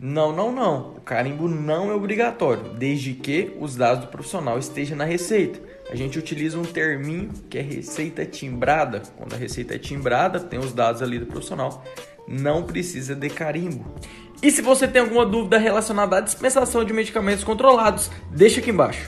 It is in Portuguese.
Não, não, não. O carimbo não é obrigatório, desde que os dados do profissional estejam na receita. A gente utiliza um terminho que é receita timbrada. Quando a receita é timbrada, tem os dados ali do profissional. Não precisa de carimbo. E se você tem alguma dúvida relacionada à dispensação de medicamentos controlados, deixa aqui embaixo.